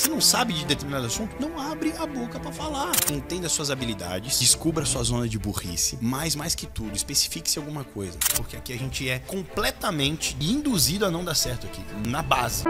Você não sabe de determinado assunto? Não abre a boca pra falar. Entenda suas habilidades, descubra sua zona de burrice, mas mais que tudo, especifique-se alguma coisa. Porque aqui a gente é completamente induzido a não dar certo aqui, na base.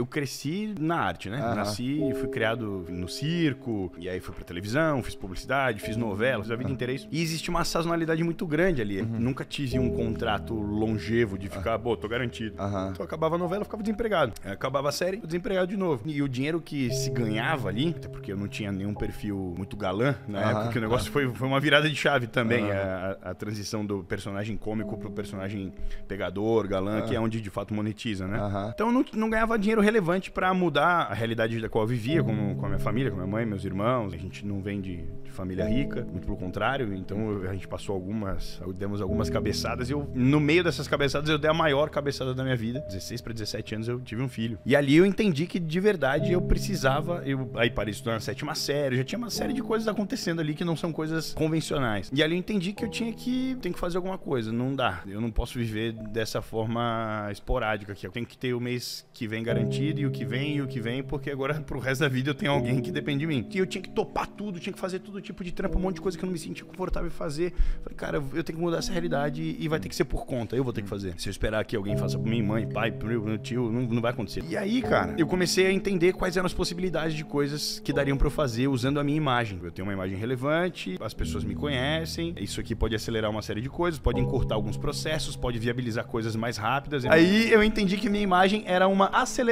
Eu cresci na arte, né? Aham. Nasci e fui criado no circo, e aí fui pra televisão, fiz publicidade, fiz novela, fiz a vida inteira isso. E existe uma sazonalidade muito grande ali. Nunca tive um contrato longevo de ficar, pô, tô garantido. Então acabava a novela, eu ficava desempregado. Aí Acabava a série, eu desempregado de novo. E o dinheiro que se ganhava ali, até porque eu não tinha nenhum perfil muito galã na época, que o negócio foi, foi uma virada de chave também. A, a transição do personagem cômico pro personagem pegador, galã, que é onde de fato monetiza, né? Então eu não, não ganhava dinheiro relevante pra mudar a realidade da qual eu vivia, com, com a minha família, com a minha mãe, meus irmãos. A gente não vem de, de família rica, muito pelo contrário. Então a gente passou algumas, demos algumas cabeçadas e eu, no meio dessas cabeçadas, eu dei a maior cabeçada da minha vida. 16 para 17 anos eu tive um filho. E ali eu entendi que de verdade eu precisava. Eu aí parei estudar na sétima série, já tinha uma série de coisas acontecendo ali que não são coisas convencionais. E ali eu entendi que eu tinha que, tem que fazer alguma coisa. Não dá. Eu não posso viver dessa forma esporádica aqui. Eu tenho que ter o mês que vem garantido e o que vem e o que vem, porque agora pro resto da vida eu tenho alguém que depende de mim. E eu tinha que topar tudo, tinha que fazer todo tipo de trampo, um monte de coisa que eu não me sentia confortável em fazer. Falei, cara, eu tenho que mudar essa realidade e vai ter que ser por conta. Eu vou ter que fazer. Se eu esperar que alguém faça por mim, mãe, pai, meu, meu tio, não, não vai acontecer. E aí, cara, eu comecei a entender quais eram as possibilidades de coisas que dariam pra eu fazer usando a minha imagem. Eu tenho uma imagem relevante, as pessoas me conhecem, isso aqui pode acelerar uma série de coisas, pode encurtar alguns processos, pode viabilizar coisas mais rápidas. Aí eu entendi que minha imagem era uma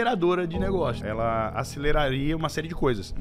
aceleradora de negócio. Ela aceleraria uma série de coisas.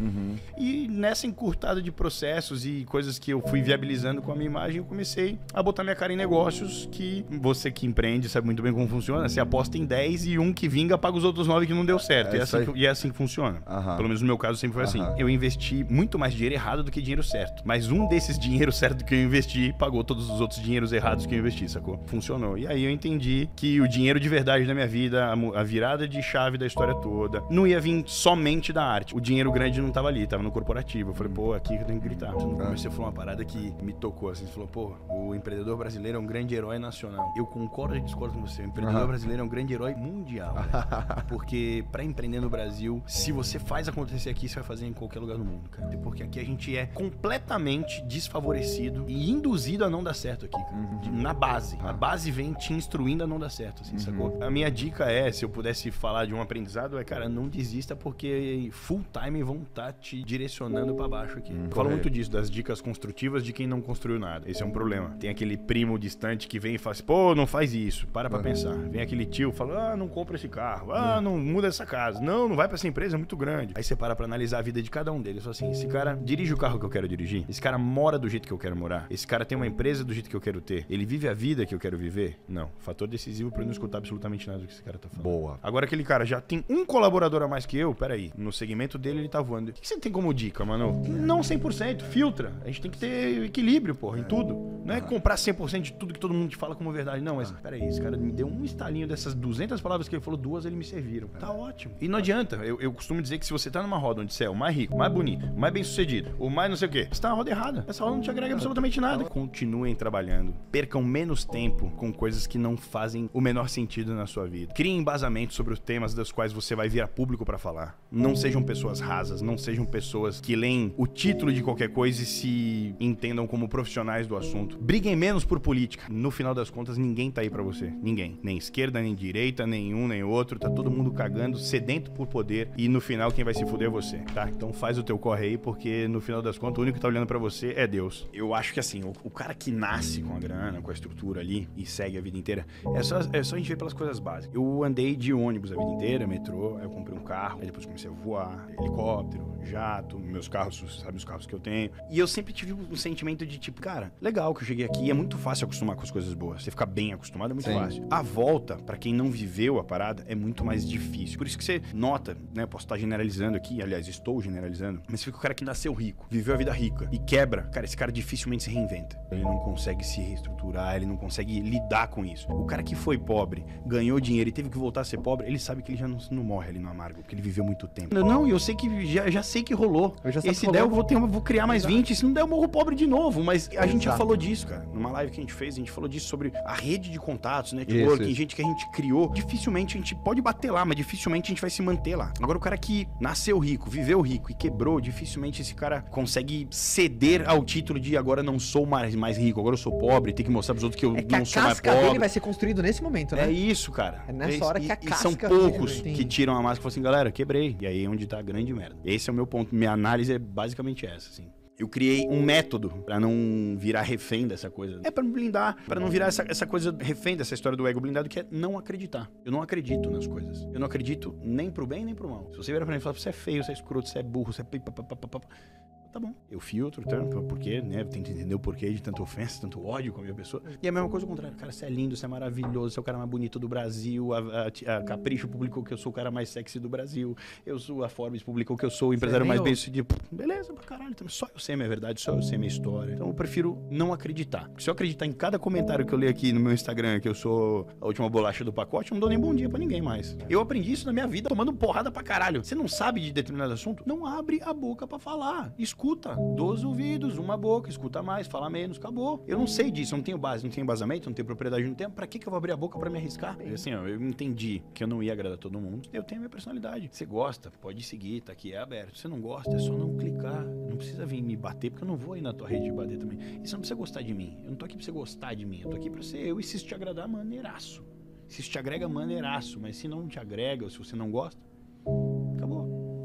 E nessa encurtada de processos e coisas que eu fui viabilizando com a minha imagem, eu comecei a botar minha cara em negócios que você que empreende sabe muito bem como funciona. Você aposta em 10 e um que vinga paga os outros 9 que não deu certo. É e, é assim que, e é assim que funciona. Aham. Pelo menos no meu caso sempre foi assim. Eu investi muito mais dinheiro errado do que dinheiro certo. Mas um desses dinheiros certo que eu investi pagou todos os outros dinheiros errados que eu investi, sacou? Funcionou. E aí eu entendi que o dinheiro de verdade da minha vida, a virada de chave da história toda, não ia vir somente da arte. O dinheiro grande não tava ali, tava no corporativo. Eu falei, pô, aqui que eu tenho que gritar. No começo você falou uma parada que me tocou, assim. Você falou, pô, o empreendedor brasileiro é um grande herói nacional. Eu concordo e discordo com você. O empreendedor Aham. brasileiro é um grande herói mundial. velho. Porque pra empreender no Brasil, se você faz acontecer aqui, você vai fazer em qualquer lugar do mundo, cara. Porque aqui a gente é completamente desfavorecido e induzido a não dar certo aqui, cara. De- Na base. A base vem te instruindo a não dar certo, assim, sacou? A minha dica é, se eu pudesse falar de um aprendizado, é, cara, não desista porque full time vão estar te direcionando pra baixo aqui. eu falo muito disso, das dicas construtivas de quem não construiu nada. Esse é um problema. Tem aquele primo distante que vem e fala assim, pô, não faz isso. Para pra pensar. Vem aquele tio fala, ah, não compra esse carro. Ah, não muda essa casa. Não, não vai pra essa empresa, é muito grande. Aí você para pra analisar a vida de cada um deles. Fala assim, esse cara dirige o carro que eu quero dirigir. Esse cara mora do jeito que eu quero morar. Esse cara tem uma empresa do jeito que eu quero ter. Ele vive a vida que eu quero viver? Não. Fator decisivo pra eu não escutar absolutamente nada do que esse cara tá falando. Boa. Agora aquele cara já tem um colaborador a mais que eu, peraí, no segmento dele ele tá voando. O que você tem como dica, mano? Não 100%, filtra. A gente tem que ter equilíbrio, porra, em tudo. Não é comprar 100% de tudo que todo mundo te fala como verdade, não. Mas peraí, esse cara me deu um estalinho dessas 200 palavras que ele falou, duas ele me serviram. Tá ótimo. E não adianta. Eu, eu costumo dizer que se você tá numa roda onde você é o mais rico, o mais bonito, o mais bem sucedido, o mais não sei o quê, você tá na roda errada. Essa roda não te agrega absolutamente nada. Continuem trabalhando. Percam menos tempo com coisas que não fazem o menor sentido na sua vida. Criem embasamento sobre os temas dos quais você vai vir a público pra falar. Não sejam pessoas rasas, não sejam pessoas que leem o título de qualquer coisa e se entendam como profissionais do assunto. Briguem menos por política. No final das contas, ninguém tá aí pra você. Ninguém. Nem esquerda, nem direita, nem um, nem outro. Tá todo mundo cagando, sedento por poder. E no final, quem vai se fuder é você, tá? Então faz o teu corre aí, porque no final das contas, o único que tá olhando pra você é Deus. Eu acho que assim, o, o cara que nasce com a grana, com a estrutura ali e segue a vida inteira, é só, é só a gente ver pelas coisas básicas. Eu andei de ônibus a vida inteira, metrô, aí eu comprei um carro, aí depois comecei a voar, helicóptero, jato, meus carros, sabe os carros que eu tenho. E eu sempre tive um sentimento de tipo, cara, legal que eu cheguei aqui, é muito fácil acostumar com as coisas boas. Você ficar bem acostumado é muito Sim. fácil. A volta, pra quem não viveu a parada, é muito mais difícil. Por isso que você nota, né? Posso estar generalizando aqui, aliás, estou generalizando, mas fica o cara que nasceu rico, viveu a vida rica e quebra. Cara, esse cara dificilmente se reinventa. Ele não consegue se reestruturar, ele não consegue lidar com isso. O cara que foi pobre, ganhou dinheiro e teve que voltar a ser pobre, ele sabe que ele já não, não morre ali no amargo, porque ele viveu muito tempo. Não, eu sei que já, já sei que rolou. Eu já sei Esse que der, eu vou, ter, uma- vou criar mais 20. Se não der, eu morro pobre de novo. Mas a gente já Exato. falou disso. cara. Numa live que a gente fez, a gente falou disso sobre a rede de contatos, networking, Isso, gente que a gente criou. Dificilmente a gente pode bater lá, mas dificilmente a gente vai se manter lá. Agora, o cara que nasceu rico, viveu rico e quebrou, dificilmente esse cara consegue ceder ao título de agora não sou mais, mais rico, agora eu sou pobre, tem que mostrar pros outros que eu É que a não sou mais casca dele pobre. vai ser construído nesse momento, né? É isso, cara. É nessa isso. hora que E- a e são casca dele poucos vai- que tiram a máscara e falam assim, galera, quebrei. E aí é onde tá a grande merda. Esse é o meu ponto. Minha análise é basicamente essa, assim. Eu criei um método pra não virar refém dessa coisa. É pra me blindar, pra não virar essa, essa coisa refém dessa história do ego blindado, que é não acreditar. Eu não acredito nas coisas. Eu não acredito nem pro bem nem pro mal. Se você virar pra mim e falar, você é feio, você é escroto, você é burro, você é... pi, pa, pa, pa, pa, pa", Tá bom. Eu filtro, tá? porque, né? Eu tento entender o porquê de tanta ofensa, tanto ódio com a minha pessoa. E é a mesma coisa ao contrário. Cara, você é lindo, você é maravilhoso, você é o cara mais bonito do Brasil. A, a- a Capricho publicou que eu sou o cara mais sexy do Brasil. Eu sou a Forbes publicou que eu sou o empresário nem mais bem sucedido. Beleza, pra caralho. Também. Só eu sei a minha verdade, só eu sei a minha história. Então eu prefiro não acreditar. Se eu acreditar em cada comentário que eu leio aqui no meu Instagram que eu sou a última bolacha do pacote, eu não dou nem bom dia pra ninguém mais. Eu aprendi isso na minha vida tomando porrada pra caralho. Você não sabe de determinado assunto? Não abre a boca pra falar. Escuta. Dois ouvidos, uma boca, escuta mais, fala menos, acabou. Eu não sei disso, eu não tenho base, não tenho embasamento, não tenho propriedade no tempo. Pra que, que eu vou abrir a boca pra me arriscar? E assim, ó, eu entendi que eu não ia agradar todo mundo. Eu tenho a minha personalidade. Você gosta, pode seguir, tá aqui, é aberto. Você não gosta, é só não clicar. Não precisa vir me bater, porque eu não vou aí na tua rede bater também. E você não precisa gostar de mim. Eu não tô aqui pra você gostar de mim. Eu tô aqui pra ser eu e se isso te agradar, maneiraço. Se isso te agrega, maneiraço. Mas se não te agrega, ou se você não gosta,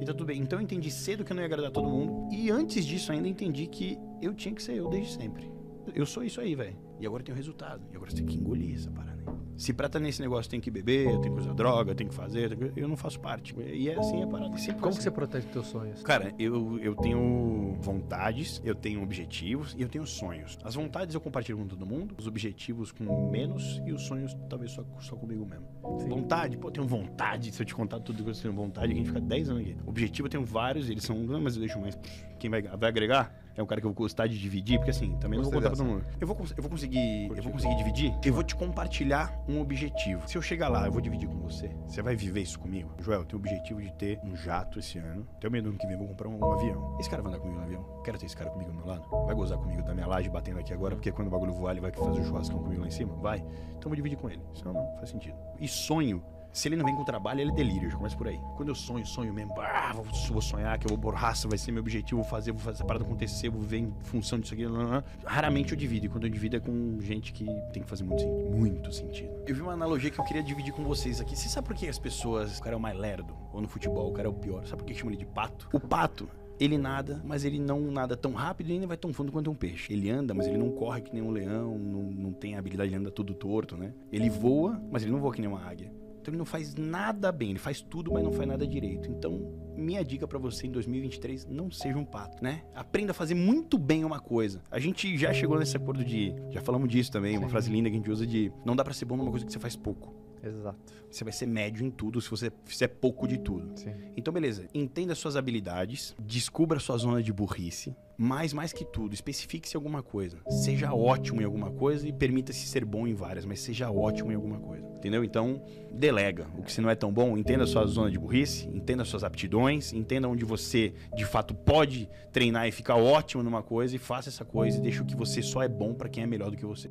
E tá tudo bem. Então eu entendi cedo que eu não ia agradar todo mundo. E antes disso ainda entendi que eu tinha que ser eu desde sempre. Eu sou isso aí, velho. E agora tem o resultado. E agora você tem que engolir essa parada. Se pra estar nesse negócio tem que beber, tem que usar droga, tem que fazer, tem que- eu não faço parte. E é assim a parada. E sempre foi Como que assim. você protege os teus sonhos? Cara, eu, eu tenho vontades, eu tenho objetivos e eu tenho sonhos. As vontades eu compartilho com todo mundo, os objetivos com menos e os sonhos talvez só, só comigo mesmo. Vontade, pô, eu tenho vontade, se eu te contar tudo que eu tenho vontade, a gente fica 10 anos aqui. Objetivo eu tenho vários, eles são. Mas eu deixo mais. Quem vai, vai agregar? É um cara que eu vou gostar de dividir, porque assim, também não vou contar pra todo mundo. Eu vou, eu vou conseguir. Eu vou conseguir dividir? Eu vou te compartilhar um objetivo. Se eu chegar lá, eu vou dividir com você. Você vai viver isso comigo? Joel, eu tenho o objetivo de ter um jato esse ano. Até o meio do ano que vem eu vou comprar um, um avião. Esse cara vai andar comigo no avião? Quero ter esse cara comigo do meu lado? Vai gozar comigo da minha laje batendo aqui agora, porque quando o bagulho voar, ele vai fazer o churrascão comigo lá em cima? Vai. Então eu vou dividir com ele. Isso não, não faz sentido. E sonho. Se ele não vem com trabalho, ele é delírio, já começa por aí. Quando eu sonho, sonho mesmo, ah, vou, vou sonhar que eu vou borraça, vai ser meu objetivo, vou fazer, vou fazer essa parada acontecer, vou viver em função disso aqui. lá, lá, lá. Raramente eu divido, e quando eu divido é com gente que tem que fazer muito, muito sentido. Eu vi uma analogia que eu queria dividir com vocês aqui. Você sabe por que as pessoas, o cara é o mais lerdo, ou no futebol o cara é o pior? Sabe por que chamam ele de pato? O pato, ele nada, mas ele não nada tão rápido e nem vai tão fundo quanto um peixe. Ele anda, mas ele não corre que nem um leão, não, não tem a habilidade, ele anda todo torto, né? Ele voa, mas ele não voa que nem uma águia. Então ele não faz nada bem, ele faz tudo, mas não faz nada direito. Então, minha dica pra você em 2023, não seja um pato, né? Aprenda a fazer muito bem uma coisa. A gente já chegou nesse acordo de, já falamos disso também, uma frase linda que a gente usa de não dá pra ser bom numa coisa que você faz pouco. Exato. Você vai ser médio em tudo se você fizer pouco de tudo. Sim. Então, beleza. Entenda suas habilidades, descubra sua zona de burrice, mas mais que tudo, especifique-se em alguma coisa. Seja ótimo em alguma coisa e permita-se ser bom em várias, mas seja ótimo em alguma coisa. Entendeu? Então, delega. O que se não é tão bom, entenda a sua zona de burrice, entenda suas aptidões, entenda onde você de fato pode treinar e ficar ótimo numa coisa e faça essa coisa e deixa o que você só é bom pra quem é melhor do que você.